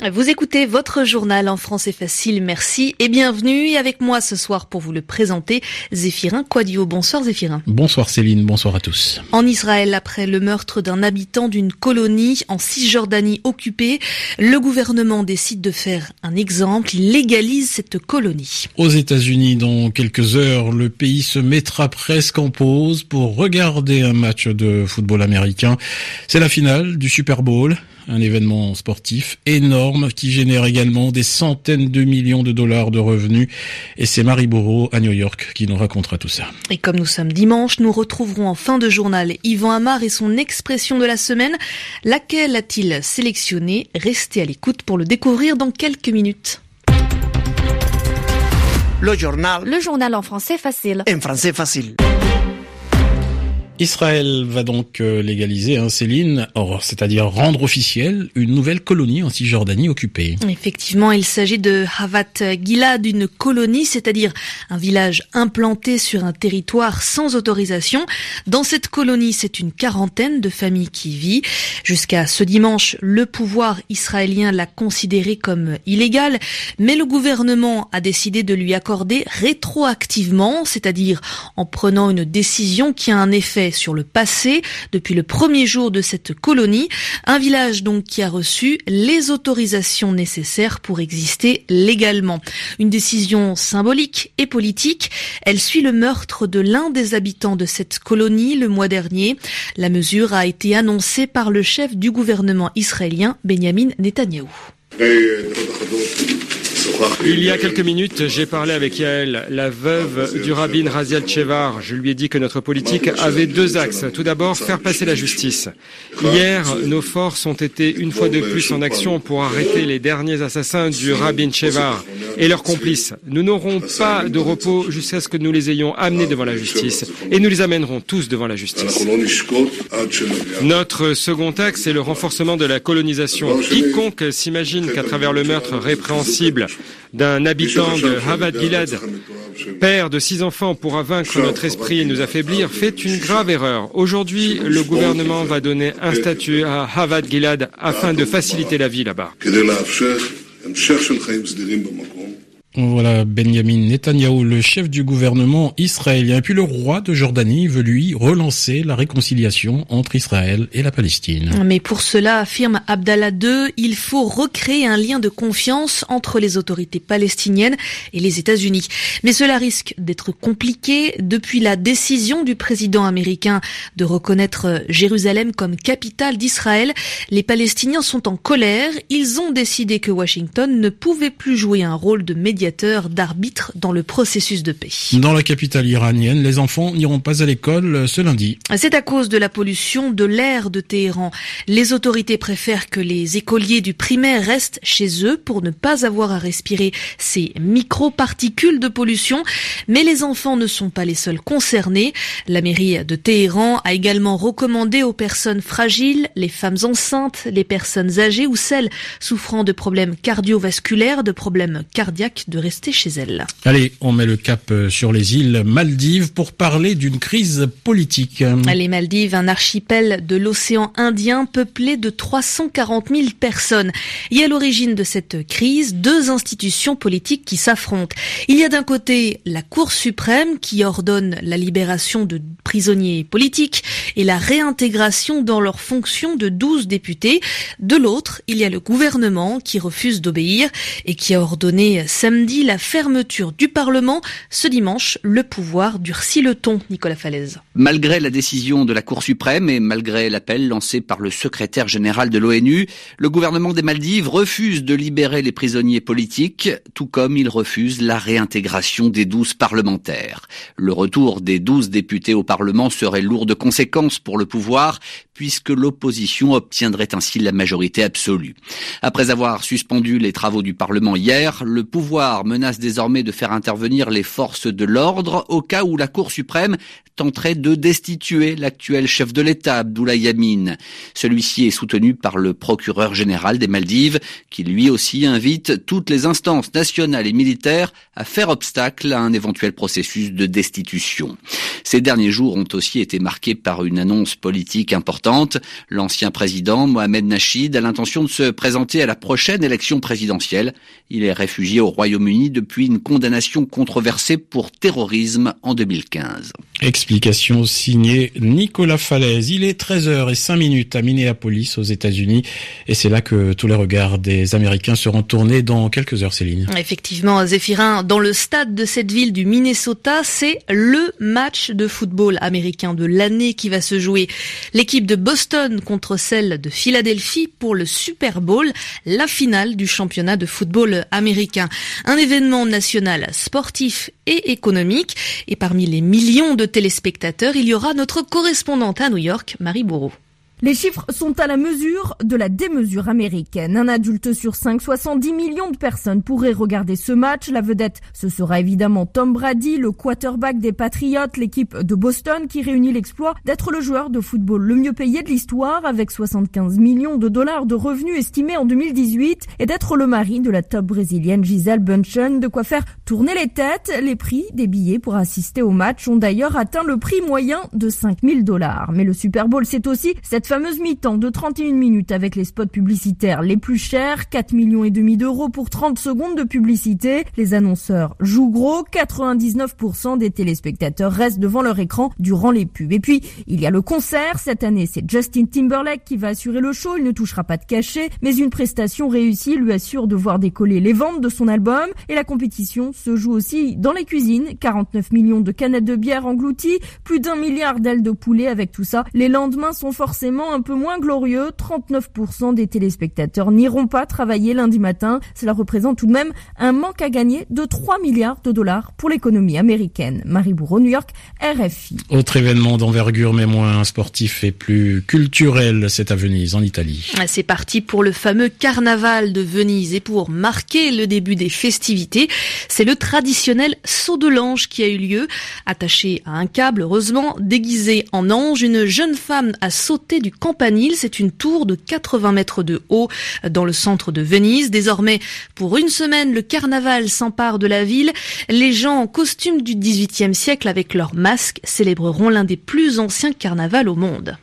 Vous écoutez votre journal en français facile, merci et bienvenue. Et avec moi ce soir pour vous le présenter, Zéphirin Quadio. Bonsoir Zéphirin. Bonsoir Céline, bonsoir à tous. En Israël, après le meurtre d'un habitant d'une colonie en Cisjordanie occupée, le gouvernement décide de faire un exemple, il légalise cette colonie. Aux États-Unis, dans quelques heures, le pays se mettra presque en pause pour regarder un match de football américain. C'est la finale du Super Bowl un événement sportif énorme qui génère également des centaines de millions de dollars de revenus. Et c'est Marie Bourreau à New York qui nous racontera tout ça. Et comme nous sommes dimanche, nous retrouverons en fin de journal Yvan Amar et son expression de la semaine. Laquelle a-t-il sélectionné? Restez à l'écoute pour le découvrir dans quelques minutes. Le journal. Le journal en français facile. En français facile. Israël va donc euh, légaliser, hein, Céline, c'est-à-dire rendre officielle une nouvelle colonie en Cisjordanie occupée. Effectivement, il s'agit de Havat Gilad, une colonie, c'est-à-dire un village implanté sur un territoire sans autorisation. Dans cette colonie, c'est une quarantaine de familles qui vivent. Jusqu'à ce dimanche, le pouvoir israélien l'a considéré comme illégal, mais le gouvernement a décidé de lui accorder rétroactivement, c'est-à-dire en prenant une décision qui a un effet sur le passé depuis le premier jour de cette colonie, un village donc qui a reçu les autorisations nécessaires pour exister légalement. Une décision symbolique et politique, elle suit le meurtre de l'un des habitants de cette colonie le mois dernier. La mesure a été annoncée par le chef du gouvernement israélien Benjamin Netanyahou. Il y a quelques minutes, j'ai parlé avec Yael, la veuve du rabbin Raziel Chevar. Je lui ai dit que notre politique avait deux axes. Tout d'abord, faire passer la justice. Hier, nos forces ont été une fois de plus en action pour arrêter les derniers assassins du rabbin Chevar et leurs complices. Nous n'aurons pas de repos jusqu'à ce que nous les ayons amenés devant la justice et nous les amènerons tous devant la justice. Notre second axe est le renforcement de la colonisation. Quiconque s'imagine qu'à travers le meurtre répréhensible d'un habitant de Havad Gilad, père de six enfants, pourra vaincre notre esprit et nous affaiblir, fait une grave erreur. Aujourd'hui, le gouvernement va donner un statut à Havad Gilad afin de faciliter la vie là-bas. Voilà Benjamin Netanyahou, le chef du gouvernement israélien. Et puis le roi de Jordanie veut lui relancer la réconciliation entre Israël et la Palestine. Mais pour cela, affirme Abdallah II, il faut recréer un lien de confiance entre les autorités palestiniennes et les États-Unis. Mais cela risque d'être compliqué depuis la décision du président américain de reconnaître Jérusalem comme capitale d'Israël. Les Palestiniens sont en colère. Ils ont décidé que Washington ne pouvait plus jouer un rôle de médiateur d'arbitre dans le processus de paix. Dans la capitale iranienne, les enfants n'iront pas à l'école ce lundi. C'est à cause de la pollution de l'air de Téhéran. Les autorités préfèrent que les écoliers du primaire restent chez eux pour ne pas avoir à respirer ces micro-particules de pollution. Mais les enfants ne sont pas les seuls concernés. La mairie de Téhéran a également recommandé aux personnes fragiles, les femmes enceintes, les personnes âgées ou celles souffrant de problèmes cardiovasculaires, de problèmes cardiaques de rester chez elle. Allez, on met le cap euh, sur les îles Maldives pour parler d'une crise politique. Les Maldives, un archipel de l'océan Indien peuplé de 340 000 personnes. Il y a l'origine de cette crise deux institutions politiques qui s'affrontent. Il y a d'un côté la Cour suprême qui ordonne la libération de prisonniers politiques et la réintégration dans leurs fonctions de 12 députés. De l'autre, il y a le gouvernement qui refuse d'obéir et qui a ordonné samedi dit la fermeture du Parlement. Ce dimanche, le pouvoir durcit le ton, Nicolas Falaise. Malgré la décision de la Cour suprême et malgré l'appel lancé par le secrétaire général de l'ONU, le gouvernement des Maldives refuse de libérer les prisonniers politiques, tout comme il refuse la réintégration des douze parlementaires. Le retour des douze députés au Parlement serait lourd de conséquences pour le pouvoir, puisque l'opposition obtiendrait ainsi la majorité absolue. Après avoir suspendu les travaux du Parlement hier, le pouvoir menace désormais de faire intervenir les forces de l'ordre au cas où la Cour suprême tenterait de destituer l'actuel chef de l'État, Abdoulaye Yamin. Celui-ci est soutenu par le procureur général des Maldives, qui lui aussi invite toutes les instances nationales et militaires à faire obstacle à un éventuel processus de destitution. Ces derniers jours ont aussi été marqués par une annonce politique importante. L'ancien président Mohamed Nachid a l'intention de se présenter à la prochaine élection présidentielle. Il est réfugié au Royaume-Uni depuis une condamnation controversée pour terrorisme en 2015. Explication signée Nicolas Falaise. Il est 13h05 minutes à Minneapolis aux États-Unis et c'est là que tous les regards des Américains seront tournés dans quelques heures, Céline. Effectivement, Zéphirin, dans le stade de cette ville du Minnesota, c'est le match de football américain de l'année qui va se jouer. L'équipe de Boston contre celle de Philadelphie pour le Super Bowl, la finale du championnat de football américain. Un événement national sportif et économique. Et parmi les millions de téléspectateurs, il y aura notre correspondante à New York, Marie Bourreau. Les chiffres sont à la mesure de la démesure américaine. Un adulte sur 5, 70 millions de personnes pourraient regarder ce match. La vedette, ce sera évidemment Tom Brady, le quarterback des Patriots, l'équipe de Boston qui réunit l'exploit d'être le joueur de football le mieux payé de l'histoire avec 75 millions de dollars de revenus estimés en 2018 et d'être le mari de la top brésilienne Giselle Bunchen. De quoi faire tourner les têtes. Les prix des billets pour assister au match ont d'ailleurs atteint le prix moyen de 5000 dollars. Mais le Super Bowl, c'est aussi cette fameuse mi-temps de 31 minutes avec les spots publicitaires les plus chers, 4 millions et demi d'euros pour 30 secondes de publicité. Les annonceurs jouent gros, 99% des téléspectateurs restent devant leur écran durant les pubs. Et puis, il y a le concert. Cette année, c'est Justin Timberlake qui va assurer le show. Il ne touchera pas de cachet, mais une prestation réussie lui assure de voir décoller les ventes de son album. Et la compétition se joue aussi dans les cuisines. 49 millions de canettes de bière englouties, plus d'un milliard d'ailes de poulet avec tout ça. Les lendemains sont forcément un peu moins glorieux. 39% des téléspectateurs n'iront pas travailler lundi matin. Cela représente tout de même un manque à gagner de 3 milliards de dollars pour l'économie américaine. Marie Bourreau, New York, RFI. Autre événement d'envergure mais moins sportif et plus culturel, c'est à Venise, en Italie. C'est parti pour le fameux carnaval de Venise et pour marquer le début des festivités, c'est le traditionnel saut de l'ange qui a eu lieu. Attaché à un câble, heureusement, déguisé en ange, une jeune femme a sauté du Campanile. C'est une tour de 80 mètres de haut dans le centre de Venise. Désormais, pour une semaine, le carnaval s'empare de la ville. Les gens en costume du XVIIIe siècle avec leurs masques célébreront l'un des plus anciens carnavals au monde.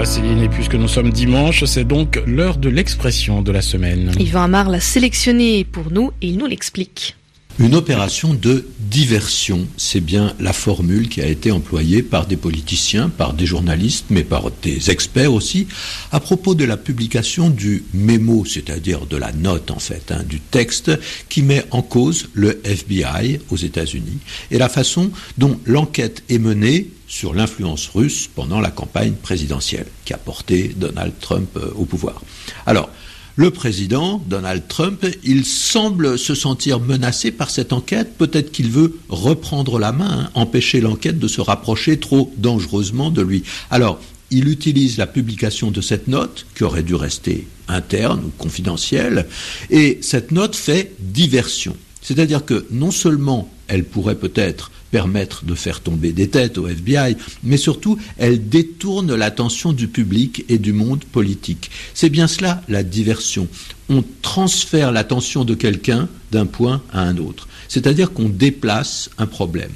Voilà Céline, et puisque nous sommes dimanche, c'est donc l'heure de l'expression de la semaine. Yvan Amar l'a sélectionné pour nous et il nous l'explique. Une opération de diversion, c'est bien la formule qui a été employée par des politiciens, par des journalistes, mais par des experts aussi, à propos de la publication du mémo, c'est-à-dire de la note en fait, hein, du texte qui met en cause le FBI aux États-Unis et la façon dont l'enquête est menée sur l'influence russe pendant la campagne présidentielle qui a porté Donald Trump euh, au pouvoir. Alors, le président, Donald Trump, il semble se sentir menacé par cette enquête. Peut-être qu'il veut reprendre la main, hein, empêcher l'enquête de se rapprocher trop dangereusement de lui. Alors, il utilise la publication de cette note, qui aurait dû rester interne ou confidentielle, et cette note fait diversion. C'est-à-dire que non seulement elle pourrait peut-être permettre de faire tomber des têtes au FBI, mais surtout elle détourne l'attention du public et du monde politique. C'est bien cela la diversion. On transfère l'attention de quelqu'un d'un point à un autre. C'est-à-dire qu'on déplace un problème.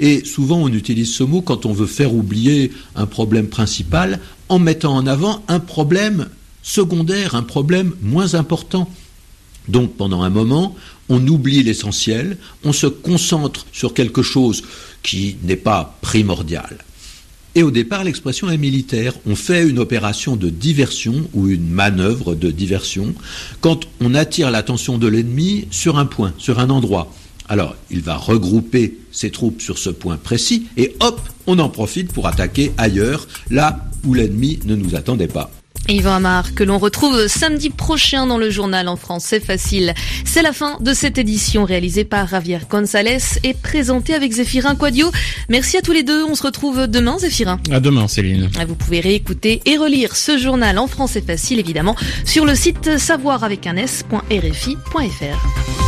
Et souvent on utilise ce mot quand on veut faire oublier un problème principal en mettant en avant un problème secondaire, un problème moins important. Donc pendant un moment, on oublie l'essentiel, on se concentre sur quelque chose qui n'est pas primordial. Et au départ, l'expression est militaire. On fait une opération de diversion ou une manœuvre de diversion quand on attire l'attention de l'ennemi sur un point, sur un endroit. Alors, il va regrouper ses troupes sur ce point précis et hop, on en profite pour attaquer ailleurs, là où l'ennemi ne nous attendait pas. Yvan Amar, que l'on retrouve samedi prochain dans le journal en français facile. C'est la fin de cette édition réalisée par Javier González et présentée avec Zéphirin Quadio. Merci à tous les deux. On se retrouve demain, Zéphirin. À demain, Céline. Vous pouvez réécouter et relire ce journal en français facile, évidemment, sur le site savoir avec un s.rfi.fr.